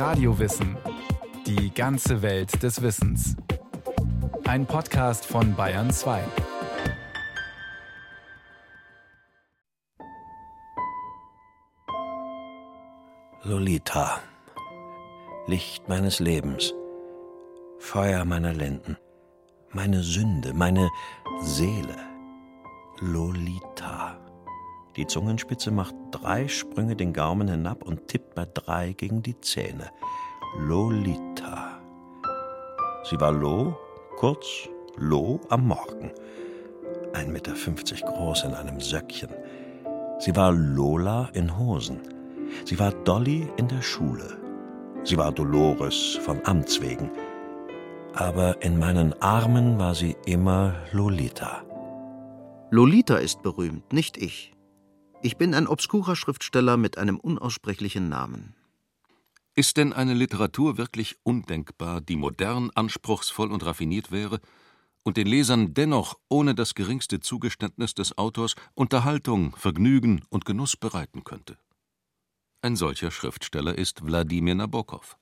Radiowissen. Die ganze Welt des Wissens. Ein Podcast von Bayern 2. Lolita. Licht meines Lebens. Feuer meiner Lenden. Meine Sünde, meine Seele. Lolita. Die Zungenspitze macht drei Sprünge den Gaumen hinab und tippt bei drei gegen die Zähne. Lolita. Sie war Lo, kurz Lo am Morgen. 1,50 Meter groß in einem Söckchen. Sie war Lola in Hosen. Sie war Dolly in der Schule. Sie war Dolores von Amts wegen. Aber in meinen Armen war sie immer Lolita. Lolita ist berühmt, nicht ich. Ich bin ein obskurer Schriftsteller mit einem unaussprechlichen Namen. Ist denn eine Literatur wirklich undenkbar, die modern, anspruchsvoll und raffiniert wäre und den Lesern dennoch ohne das geringste Zugeständnis des Autors Unterhaltung, Vergnügen und Genuss bereiten könnte? Ein solcher Schriftsteller ist Wladimir Nabokov.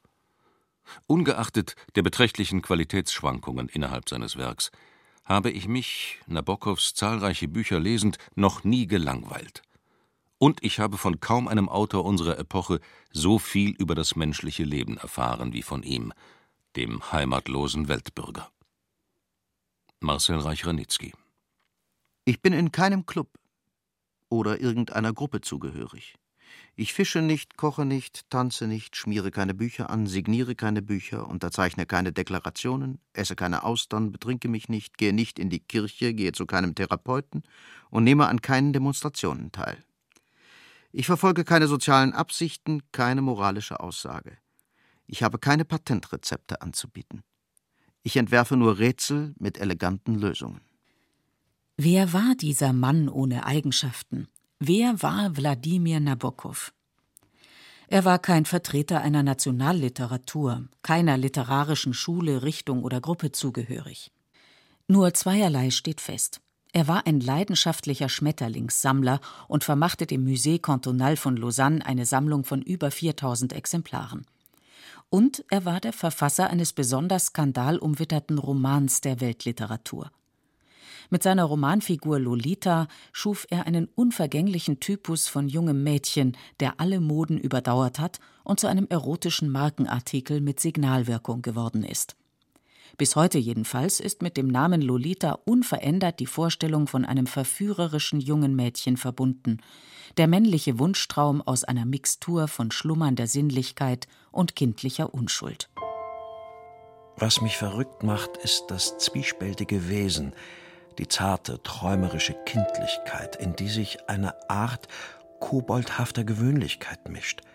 Ungeachtet der beträchtlichen Qualitätsschwankungen innerhalb seines Werks habe ich mich, Nabokovs zahlreiche Bücher lesend, noch nie gelangweilt. Und ich habe von kaum einem Autor unserer Epoche so viel über das menschliche Leben erfahren wie von ihm, dem heimatlosen Weltbürger. Marcel Reich-Ranitzky Ich bin in keinem Club oder irgendeiner Gruppe zugehörig. Ich fische nicht, koche nicht, tanze nicht, schmiere keine Bücher an, signiere keine Bücher, unterzeichne keine Deklarationen, esse keine Austern, betrinke mich nicht, gehe nicht in die Kirche, gehe zu keinem Therapeuten und nehme an keinen Demonstrationen teil. Ich verfolge keine sozialen Absichten, keine moralische Aussage. Ich habe keine Patentrezepte anzubieten. Ich entwerfe nur Rätsel mit eleganten Lösungen. Wer war dieser Mann ohne Eigenschaften? Wer war Wladimir Nabokov? Er war kein Vertreter einer Nationalliteratur, keiner literarischen Schule, Richtung oder Gruppe zugehörig. Nur zweierlei steht fest. Er war ein leidenschaftlicher Schmetterlingssammler und vermachte dem Musée Cantonal von Lausanne eine Sammlung von über 4000 Exemplaren. Und er war der Verfasser eines besonders skandalumwitterten Romans der Weltliteratur. Mit seiner Romanfigur Lolita schuf er einen unvergänglichen Typus von jungem Mädchen, der alle Moden überdauert hat und zu einem erotischen Markenartikel mit Signalwirkung geworden ist. Bis heute jedenfalls ist mit dem Namen Lolita unverändert die Vorstellung von einem verführerischen jungen Mädchen verbunden, der männliche Wunschtraum aus einer Mixtur von schlummernder Sinnlichkeit und kindlicher Unschuld. Was mich verrückt macht, ist das zwiespältige Wesen, die zarte, träumerische Kindlichkeit, in die sich eine Art koboldhafter Gewöhnlichkeit mischt –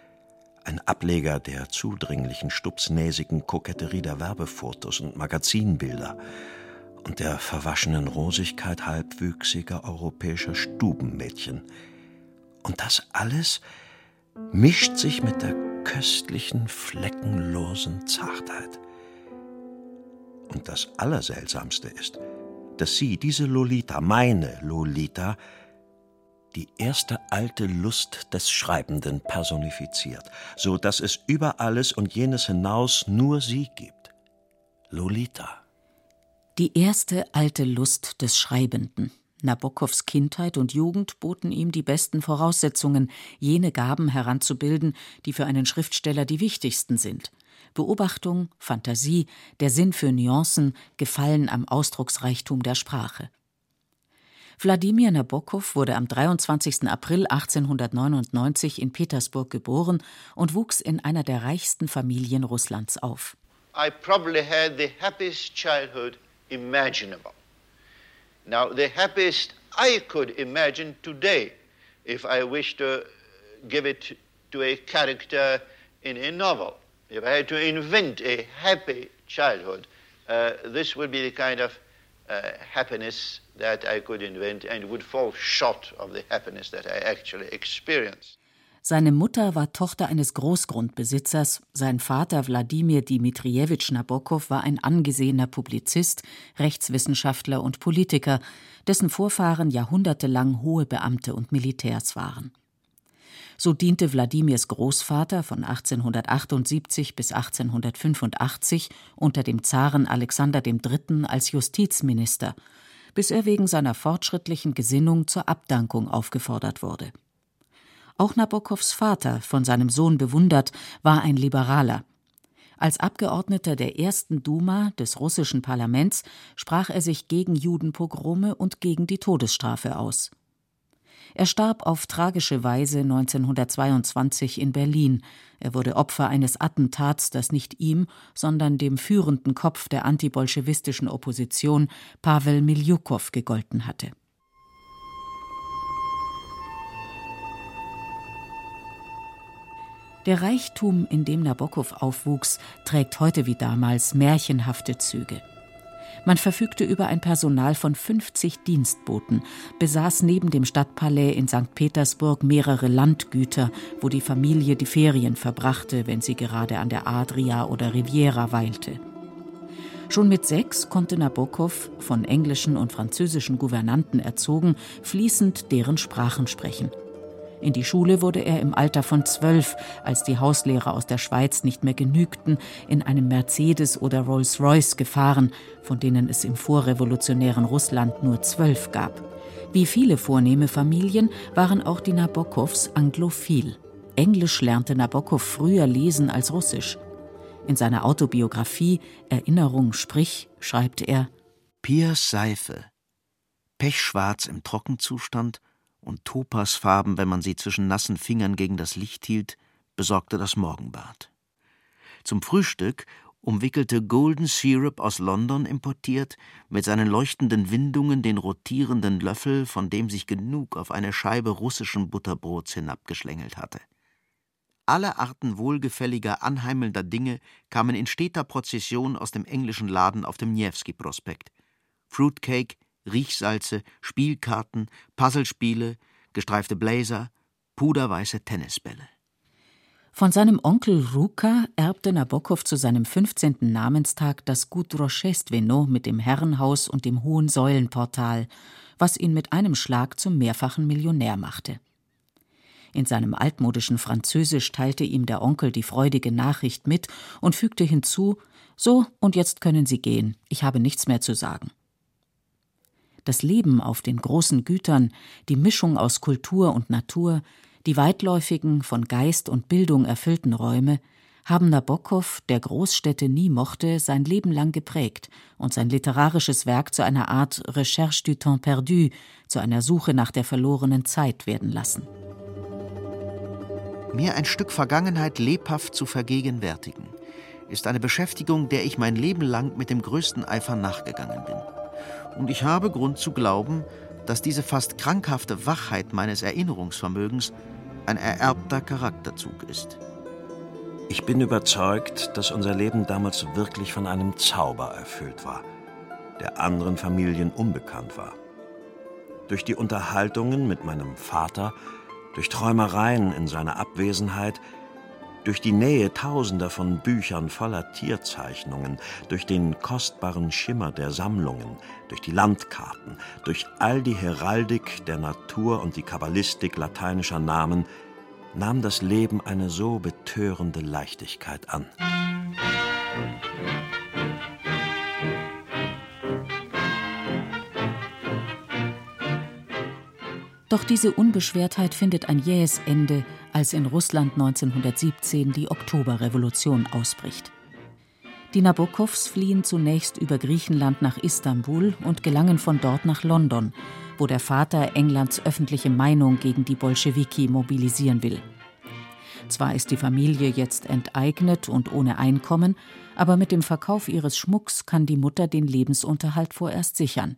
ein Ableger der zudringlichen, stupsnäsigen Koketterie der Werbefotos und Magazinbilder und der verwaschenen Rosigkeit halbwüchsiger europäischer Stubenmädchen. Und das alles mischt sich mit der köstlichen, fleckenlosen Zartheit. Und das Allerseltsamste ist, dass sie, diese Lolita, meine Lolita, die erste alte Lust des Schreibenden personifiziert, so dass es über alles und jenes hinaus nur sie gibt. Lolita. Die erste alte Lust des Schreibenden. Nabokovs Kindheit und Jugend boten ihm die besten Voraussetzungen, jene Gaben heranzubilden, die für einen Schriftsteller die wichtigsten sind. Beobachtung, Fantasie, der Sinn für Nuancen, Gefallen am Ausdrucksreichtum der Sprache. Wladimir Nabokov wurde am 23. April 1899 in Petersburg geboren und wuchs in einer der reichsten Familien Russlands auf. I probably had the happiest childhood imaginable. Now, the happiest I could imagine today, if I wish to give it to a character in a novel. If I had to invent a happy childhood, uh, this would be the kind of uh, happiness that I could invent and would fall short of the happiness that I actually experienced. Seine Mutter war Tochter eines Großgrundbesitzers, sein Vater Wladimir Dmitriewitsch Nabokov war ein angesehener Publizist, Rechtswissenschaftler und Politiker, dessen Vorfahren jahrhundertelang hohe Beamte und Militärs waren. So diente Wladimirs Großvater von 1878 bis 1885 unter dem Zaren Alexander III. als Justizminister, bis er wegen seiner fortschrittlichen Gesinnung zur Abdankung aufgefordert wurde. Auch Nabokows Vater, von seinem Sohn bewundert, war ein Liberaler. Als Abgeordneter der ersten Duma des russischen Parlaments sprach er sich gegen Judenpogrome und gegen die Todesstrafe aus. Er starb auf tragische Weise 1922 in Berlin. Er wurde Opfer eines Attentats, das nicht ihm, sondern dem führenden Kopf der antibolschewistischen Opposition, Pavel Miljukow, gegolten hatte. Der Reichtum, in dem Nabokow aufwuchs, trägt heute wie damals märchenhafte Züge. Man verfügte über ein Personal von 50 Dienstboten, besaß neben dem Stadtpalais in St. Petersburg mehrere Landgüter, wo die Familie die Ferien verbrachte, wenn sie gerade an der Adria oder Riviera weilte. Schon mit sechs konnte Nabokov, von englischen und französischen Gouvernanten erzogen, fließend deren Sprachen sprechen. In die Schule wurde er im Alter von zwölf, als die Hauslehrer aus der Schweiz nicht mehr genügten, in einem Mercedes oder Rolls-Royce gefahren, von denen es im vorrevolutionären Russland nur zwölf gab. Wie viele vornehme Familien waren auch die Nabokows anglophil. Englisch lernte Nabokov früher lesen als Russisch. In seiner Autobiografie Erinnerung sprich schreibt er Piers Seife, pechschwarz im Trockenzustand und topasfarben, wenn man sie zwischen nassen Fingern gegen das Licht hielt, besorgte das Morgenbad. Zum Frühstück umwickelte Golden Syrup aus London importiert, mit seinen leuchtenden Windungen den rotierenden Löffel, von dem sich genug auf eine Scheibe russischen Butterbrots hinabgeschlängelt hatte. Alle Arten wohlgefälliger, anheimelnder Dinge kamen in steter Prozession aus dem englischen Laden auf dem Niewski-Prospekt. Fruitcake, Riechsalze, Spielkarten, Puzzlespiele, gestreifte Blazer, puderweiße Tennisbälle. Von seinem Onkel Ruka erbte Nabokow zu seinem 15. Namenstag das Gut Rochestveno mit dem Herrenhaus und dem hohen Säulenportal, was ihn mit einem Schlag zum mehrfachen Millionär machte. In seinem altmodischen Französisch teilte ihm der Onkel die freudige Nachricht mit und fügte hinzu: So, und jetzt können Sie gehen, ich habe nichts mehr zu sagen. Das Leben auf den großen Gütern, die Mischung aus Kultur und Natur, die weitläufigen, von Geist und Bildung erfüllten Räume haben Nabokov, der Großstädte nie mochte, sein Leben lang geprägt und sein literarisches Werk zu einer Art Recherche du temps perdu, zu einer Suche nach der verlorenen Zeit werden lassen. Mir ein Stück Vergangenheit lebhaft zu vergegenwärtigen, ist eine Beschäftigung, der ich mein Leben lang mit dem größten Eifer nachgegangen bin. Und ich habe Grund zu glauben, dass diese fast krankhafte Wachheit meines Erinnerungsvermögens ein ererbter Charakterzug ist. Ich bin überzeugt, dass unser Leben damals wirklich von einem Zauber erfüllt war, der anderen Familien unbekannt war. Durch die Unterhaltungen mit meinem Vater, durch Träumereien in seiner Abwesenheit, durch die Nähe tausender von Büchern voller Tierzeichnungen, durch den kostbaren Schimmer der Sammlungen, durch die Landkarten, durch all die Heraldik der Natur und die Kabbalistik lateinischer Namen, nahm das Leben eine so betörende Leichtigkeit an. Doch diese Unbeschwertheit findet ein jähes Ende, als in Russland 1917 die Oktoberrevolution ausbricht. Die Nabokovs fliehen zunächst über Griechenland nach Istanbul und gelangen von dort nach London, wo der Vater Englands öffentliche Meinung gegen die Bolschewiki mobilisieren will. Zwar ist die Familie jetzt enteignet und ohne Einkommen, aber mit dem Verkauf ihres Schmucks kann die Mutter den Lebensunterhalt vorerst sichern.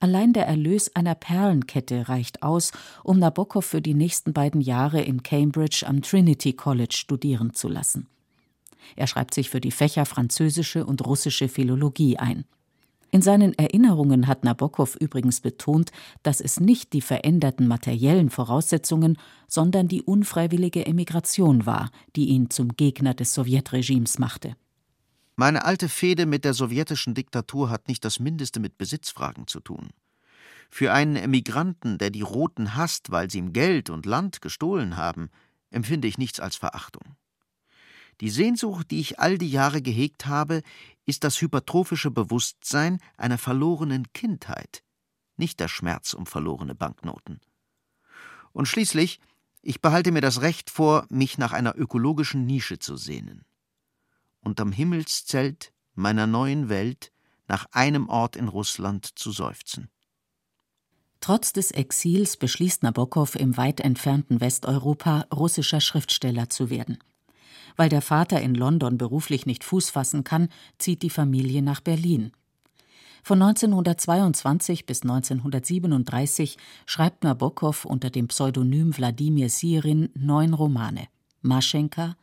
Allein der Erlös einer Perlenkette reicht aus, um Nabokov für die nächsten beiden Jahre in Cambridge am Trinity College studieren zu lassen. Er schreibt sich für die Fächer französische und russische Philologie ein. In seinen Erinnerungen hat Nabokov übrigens betont, dass es nicht die veränderten materiellen Voraussetzungen, sondern die unfreiwillige Emigration war, die ihn zum Gegner des Sowjetregimes machte. Meine alte Fehde mit der sowjetischen Diktatur hat nicht das Mindeste mit Besitzfragen zu tun. Für einen Emigranten, der die Roten hasst, weil sie ihm Geld und Land gestohlen haben, empfinde ich nichts als Verachtung. Die Sehnsucht, die ich all die Jahre gehegt habe, ist das hypertrophische Bewusstsein einer verlorenen Kindheit, nicht der Schmerz um verlorene Banknoten. Und schließlich, ich behalte mir das Recht vor, mich nach einer ökologischen Nische zu sehnen. Unterm Himmelszelt meiner neuen Welt nach einem Ort in Russland zu seufzen. Trotz des Exils beschließt Nabokov im weit entfernten Westeuropa russischer Schriftsteller zu werden. Weil der Vater in London beruflich nicht Fuß fassen kann, zieht die Familie nach Berlin. Von 1922 bis 1937 schreibt Nabokov unter dem Pseudonym Wladimir Sirin neun Romane: Maschenka,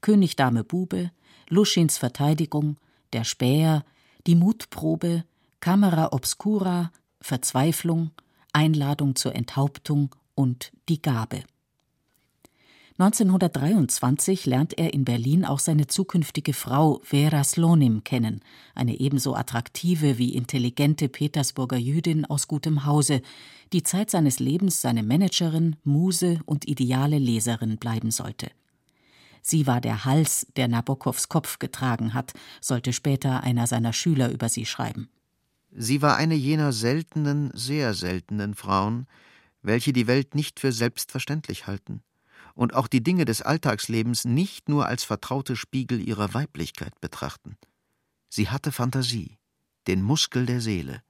König Dame Bube, Luschins Verteidigung, Der Späher, Die Mutprobe, Camera Obscura, Verzweiflung, Einladung zur Enthauptung und Die Gabe. 1923 lernt er in Berlin auch seine zukünftige Frau Vera Slonim kennen, eine ebenso attraktive wie intelligente Petersburger Jüdin aus gutem Hause, die Zeit seines Lebens seine Managerin, Muse und ideale Leserin bleiben sollte. Sie war der Hals, der Nabokows Kopf getragen hat, sollte später einer seiner Schüler über sie schreiben. Sie war eine jener seltenen, sehr seltenen Frauen, welche die Welt nicht für selbstverständlich halten und auch die Dinge des Alltagslebens nicht nur als vertraute Spiegel ihrer Weiblichkeit betrachten. Sie hatte Fantasie, den Muskel der Seele,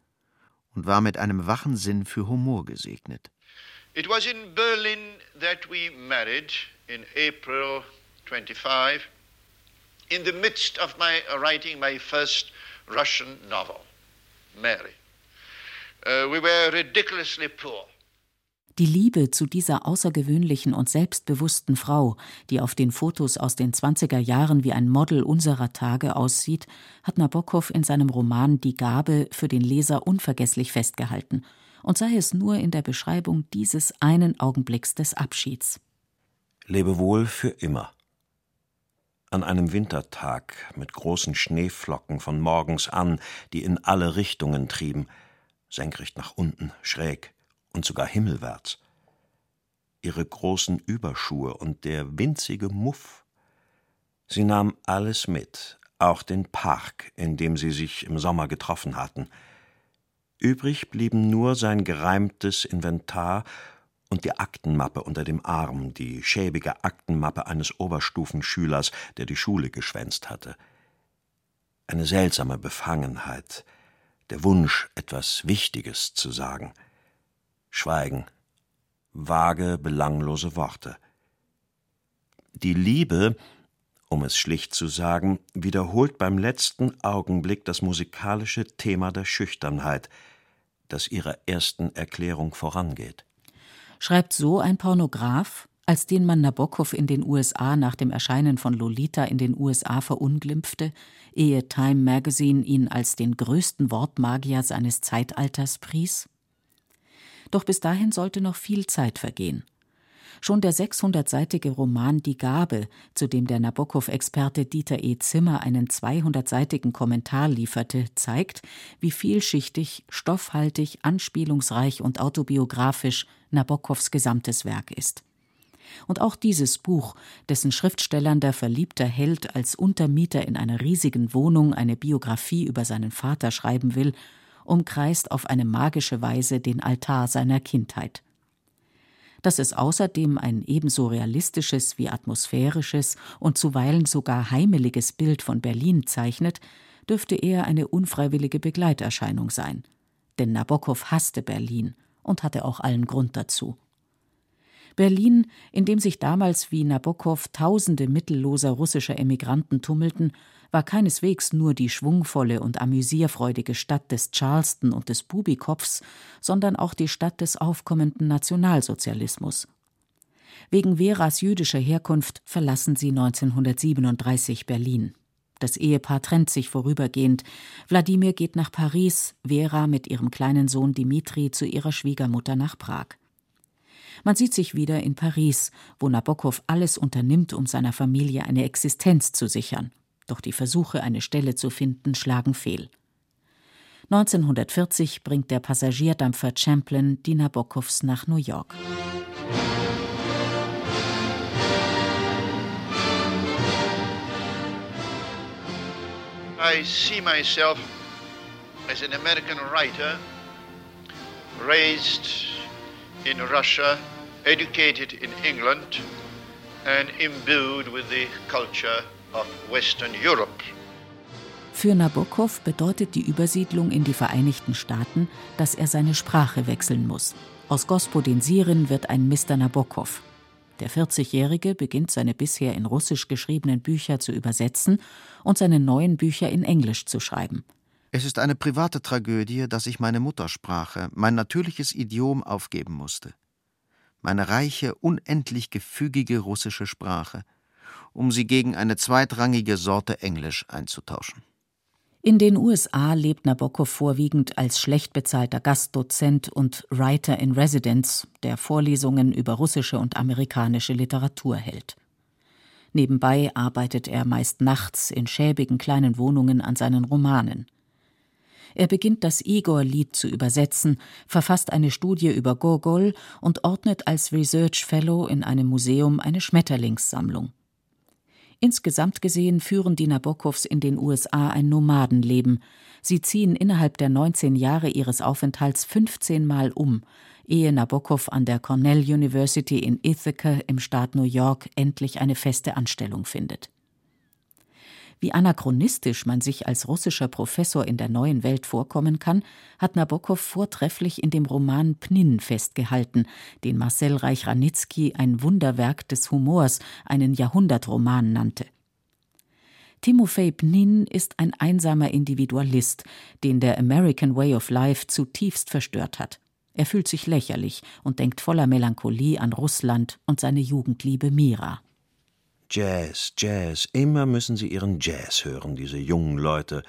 und war mit einem wachen Sinn für Humor gesegnet. It was in Berlin that we married in April 25, in the midst of my writing my first Russian novel, Mary. Uh, we were ridiculously poor. Die Liebe zu dieser außergewöhnlichen und selbstbewussten Frau, die auf den Fotos aus den 20er Jahren wie ein Model unserer Tage aussieht, hat Nabokov in seinem Roman Die Gabe für den Leser unvergesslich festgehalten, und sei es nur in der Beschreibung dieses einen Augenblicks des Abschieds. Lebe wohl für immer. An einem Wintertag mit großen Schneeflocken von morgens an, die in alle Richtungen trieben, senkrecht nach unten, schräg, und sogar himmelwärts. Ihre großen Überschuhe und der winzige Muff. Sie nahm alles mit, auch den Park, in dem sie sich im Sommer getroffen hatten. Übrig blieben nur sein gereimtes Inventar und die Aktenmappe unter dem Arm, die schäbige Aktenmappe eines Oberstufenschülers, der die Schule geschwänzt hatte. Eine seltsame Befangenheit, der Wunsch, etwas Wichtiges zu sagen. Schweigen. Vage, belanglose Worte. Die Liebe, um es schlicht zu sagen, wiederholt beim letzten Augenblick das musikalische Thema der Schüchternheit, das ihrer ersten Erklärung vorangeht. Schreibt so ein Pornograf, als den man Nabokov in den USA nach dem Erscheinen von Lolita in den USA verunglimpfte, ehe Time Magazine ihn als den größten Wortmagier seines Zeitalters pries? Doch bis dahin sollte noch viel Zeit vergehen. Schon der 600-seitige Roman Die Gabe, zu dem der Nabokov-Experte Dieter E. Zimmer einen 200-seitigen Kommentar lieferte, zeigt, wie vielschichtig, stoffhaltig, anspielungsreich und autobiografisch Nabokovs gesamtes Werk ist. Und auch dieses Buch, dessen Schriftstellern der verliebte Held als Untermieter in einer riesigen Wohnung eine Biografie über seinen Vater schreiben will, umkreist auf eine magische Weise den Altar seiner Kindheit. Dass es außerdem ein ebenso realistisches wie atmosphärisches und zuweilen sogar heimeliges Bild von Berlin zeichnet, dürfte eher eine unfreiwillige Begleiterscheinung sein. Denn Nabokov hasste Berlin und hatte auch allen Grund dazu. Berlin, in dem sich damals wie Nabokov tausende mittelloser russischer Emigranten tummelten, war keineswegs nur die schwungvolle und amüsierfreudige Stadt des Charleston und des Bubikopfs, sondern auch die Stadt des aufkommenden Nationalsozialismus. Wegen Veras jüdischer Herkunft verlassen sie 1937 Berlin. Das Ehepaar trennt sich vorübergehend. Wladimir geht nach Paris, Vera mit ihrem kleinen Sohn Dimitri zu ihrer Schwiegermutter nach Prag. Man sieht sich wieder in Paris, wo Nabokov alles unternimmt, um seiner Familie eine Existenz zu sichern. Doch die Versuche, eine Stelle zu finden, schlagen fehl. 1940 bringt der Passagierdampfer Champlain die Nabokovs nach New York. I see myself as an American writer raised in Russia, educated in England, and imbued with the culture of Western Europe. Für Nabokov bedeutet die Übersiedlung in die Vereinigten Staaten, dass er seine Sprache wechseln muss. Aus Gospodin Sirin wird ein Mr. Nabokov. Der 40-Jährige beginnt seine bisher in Russisch geschriebenen Bücher zu übersetzen und seine neuen Bücher in Englisch zu schreiben. Es ist eine private Tragödie, dass ich meine Muttersprache, mein natürliches Idiom aufgeben musste. Meine reiche, unendlich gefügige russische Sprache, um sie gegen eine zweitrangige Sorte Englisch einzutauschen. In den USA lebt Nabokov vorwiegend als schlecht bezahlter Gastdozent und Writer in Residence, der Vorlesungen über russische und amerikanische Literatur hält. Nebenbei arbeitet er meist nachts in schäbigen kleinen Wohnungen an seinen Romanen. Er beginnt das Igor-Lied zu übersetzen, verfasst eine Studie über Gogol und ordnet als Research Fellow in einem Museum eine Schmetterlingssammlung. Insgesamt gesehen führen die Nabokovs in den USA ein Nomadenleben. Sie ziehen innerhalb der 19 Jahre ihres Aufenthalts 15 Mal um, ehe Nabokov an der Cornell University in Ithaca im Staat New York endlich eine feste Anstellung findet. Wie anachronistisch man sich als russischer Professor in der neuen Welt vorkommen kann, hat Nabokov vortrefflich in dem Roman Pnin festgehalten, den Marcel Reich-Ranitzky ein Wunderwerk des Humors, einen Jahrhundertroman nannte. Timofei Pnin ist ein einsamer Individualist, den der American Way of Life zutiefst verstört hat. Er fühlt sich lächerlich und denkt voller Melancholie an Russland und seine Jugendliebe Mira. Jazz, Jazz, immer müssen sie ihren Jazz hören, diese jungen Leute,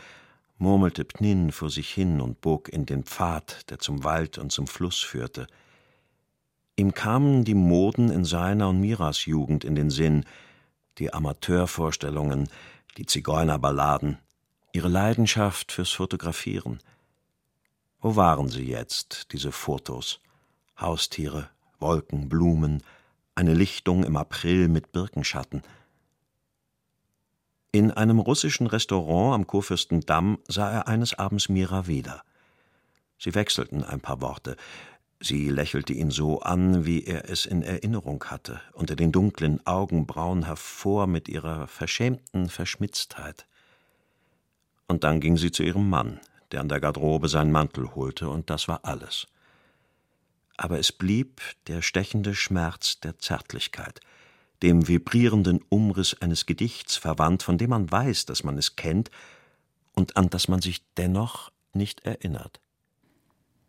murmelte Pnin vor sich hin und bog in den Pfad, der zum Wald und zum Fluss führte. Ihm kamen die Moden in seiner und Miras Jugend in den Sinn, die Amateurvorstellungen, die Zigeunerballaden, ihre Leidenschaft fürs Fotografieren. Wo waren sie jetzt, diese Fotos? Haustiere, Wolken, Blumen, eine Lichtung im April mit Birkenschatten. In einem russischen Restaurant am Kurfürstendamm sah er eines Abends Mira wieder. Sie wechselten ein paar Worte. Sie lächelte ihn so an, wie er es in Erinnerung hatte, unter den dunklen Augenbrauen hervor mit ihrer verschämten Verschmitztheit. Und dann ging sie zu ihrem Mann, der an der Garderobe seinen Mantel holte, und das war alles aber es blieb der stechende Schmerz der Zärtlichkeit, dem vibrierenden Umriss eines Gedichts verwandt, von dem man weiß, dass man es kennt und an das man sich dennoch nicht erinnert.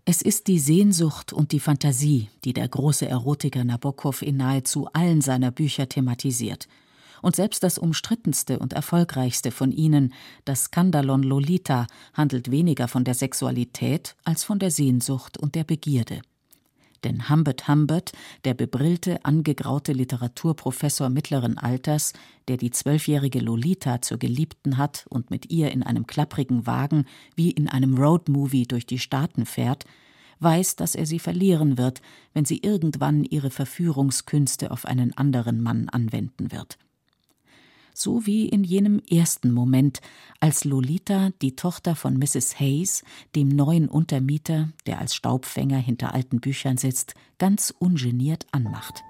Es ist die Sehnsucht und die Fantasie, die der große Erotiker Nabokov in nahezu allen seiner Bücher thematisiert. Und selbst das umstrittenste und erfolgreichste von ihnen, das Skandalon Lolita, handelt weniger von der Sexualität als von der Sehnsucht und der Begierde denn Humbert Humbert, der bebrillte, angegraute Literaturprofessor mittleren Alters, der die zwölfjährige Lolita zur Geliebten hat und mit ihr in einem klapprigen Wagen wie in einem Roadmovie durch die Staaten fährt, weiß, dass er sie verlieren wird, wenn sie irgendwann ihre Verführungskünste auf einen anderen Mann anwenden wird so wie in jenem ersten Moment, als Lolita die Tochter von Mrs. Hayes, dem neuen Untermieter, der als Staubfänger hinter alten Büchern sitzt, ganz ungeniert anmacht.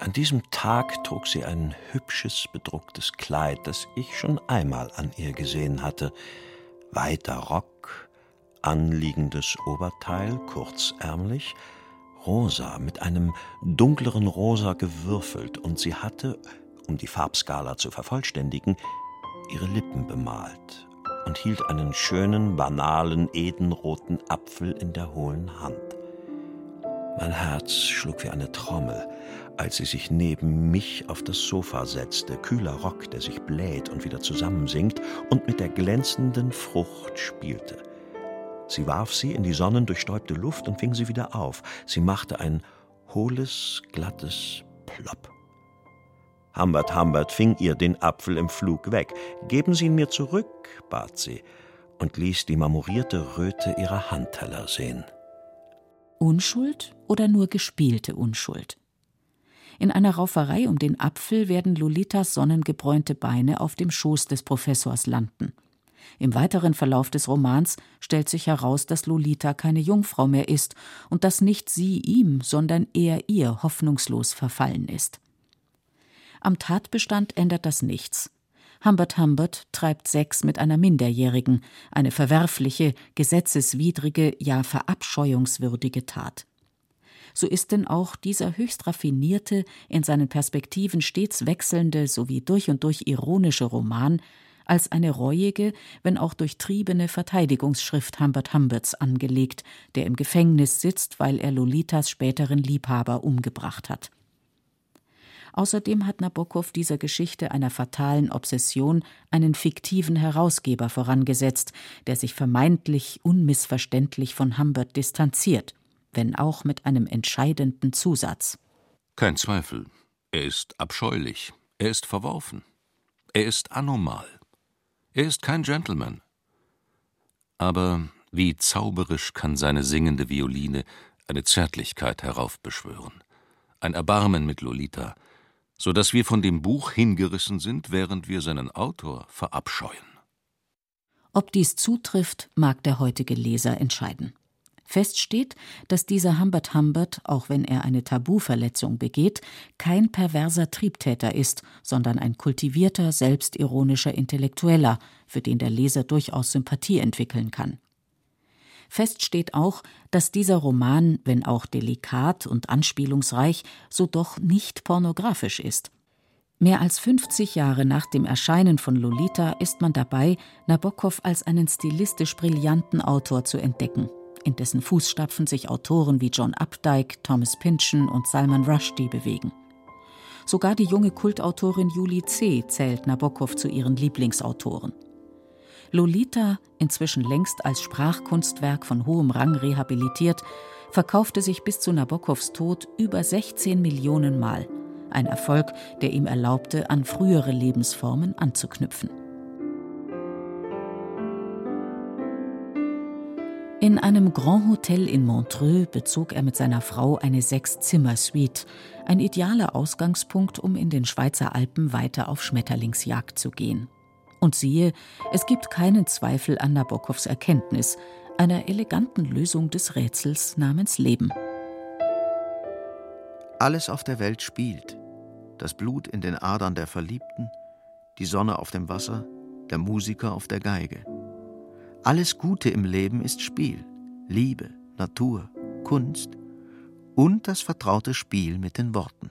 An diesem Tag trug sie ein hübsches, bedrucktes Kleid, das ich schon einmal an ihr gesehen hatte. Weiter Rock, anliegendes Oberteil, kurzärmlich, rosa, mit einem dunkleren Rosa gewürfelt, und sie hatte, um die Farbskala zu vervollständigen, ihre Lippen bemalt und hielt einen schönen, banalen, edenroten Apfel in der hohlen Hand. Mein Herz schlug wie eine Trommel, als sie sich neben mich auf das Sofa setzte, kühler Rock, der sich bläht und wieder zusammensinkt, und mit der glänzenden Frucht spielte. Sie warf sie in die sonnendurchstäubte Luft und fing sie wieder auf. Sie machte ein hohles, glattes Plopp. Humbert Humbert fing ihr den Apfel im Flug weg. Geben Sie ihn mir zurück, bat sie, und ließ die marmorierte Röte ihrer Handteller sehen. Unschuld oder nur gespielte Unschuld? In einer Rauferei um den Apfel werden Lolitas sonnengebräunte Beine auf dem Schoß des Professors landen. Im weiteren Verlauf des Romans stellt sich heraus, dass Lolita keine Jungfrau mehr ist und dass nicht sie ihm, sondern er ihr hoffnungslos verfallen ist. Am Tatbestand ändert das nichts. Humbert Humbert treibt Sex mit einer Minderjährigen, eine verwerfliche, gesetzeswidrige, ja verabscheuungswürdige Tat. So ist denn auch dieser höchst raffinierte, in seinen Perspektiven stets wechselnde sowie durch und durch ironische Roman als eine reuige, wenn auch durchtriebene Verteidigungsschrift Humbert Humberts angelegt, der im Gefängnis sitzt, weil er Lolitas späteren Liebhaber umgebracht hat. Außerdem hat Nabokov dieser Geschichte einer fatalen Obsession einen fiktiven Herausgeber vorangesetzt, der sich vermeintlich unmissverständlich von Humbert distanziert, wenn auch mit einem entscheidenden Zusatz. Kein Zweifel, er ist abscheulich, er ist verworfen, er ist anormal. Er ist kein Gentleman. Aber wie zauberisch kann seine singende Violine eine Zärtlichkeit heraufbeschwören, ein Erbarmen mit Lolita, so dass wir von dem Buch hingerissen sind, während wir seinen Autor verabscheuen. Ob dies zutrifft, mag der heutige Leser entscheiden. Fest steht, dass dieser Humbert Humbert, auch wenn er eine Tabuverletzung begeht, kein perverser Triebtäter ist, sondern ein kultivierter, selbstironischer Intellektueller, für den der Leser durchaus Sympathie entwickeln kann. Fest steht auch, dass dieser Roman, wenn auch delikat und anspielungsreich, so doch nicht pornografisch ist. Mehr als 50 Jahre nach dem Erscheinen von Lolita ist man dabei, Nabokov als einen stilistisch brillanten Autor zu entdecken in dessen Fußstapfen sich Autoren wie John Updike, Thomas Pynchon und Salman Rushdie bewegen. Sogar die junge Kultautorin Julie C. zählt Nabokov zu ihren Lieblingsautoren. Lolita, inzwischen längst als Sprachkunstwerk von hohem Rang rehabilitiert, verkaufte sich bis zu Nabokovs Tod über 16 Millionen Mal. Ein Erfolg, der ihm erlaubte, an frühere Lebensformen anzuknüpfen. In einem Grand Hotel in Montreux bezog er mit seiner Frau eine Sechs-Zimmer-Suite, ein idealer Ausgangspunkt, um in den Schweizer Alpen weiter auf Schmetterlingsjagd zu gehen. Und siehe, es gibt keinen Zweifel an Nabokovs Erkenntnis, einer eleganten Lösung des Rätsels namens Leben. Alles auf der Welt spielt. Das Blut in den Adern der Verliebten, die Sonne auf dem Wasser, der Musiker auf der Geige. Alles Gute im Leben ist Spiel, Liebe, Natur, Kunst und das vertraute Spiel mit den Worten.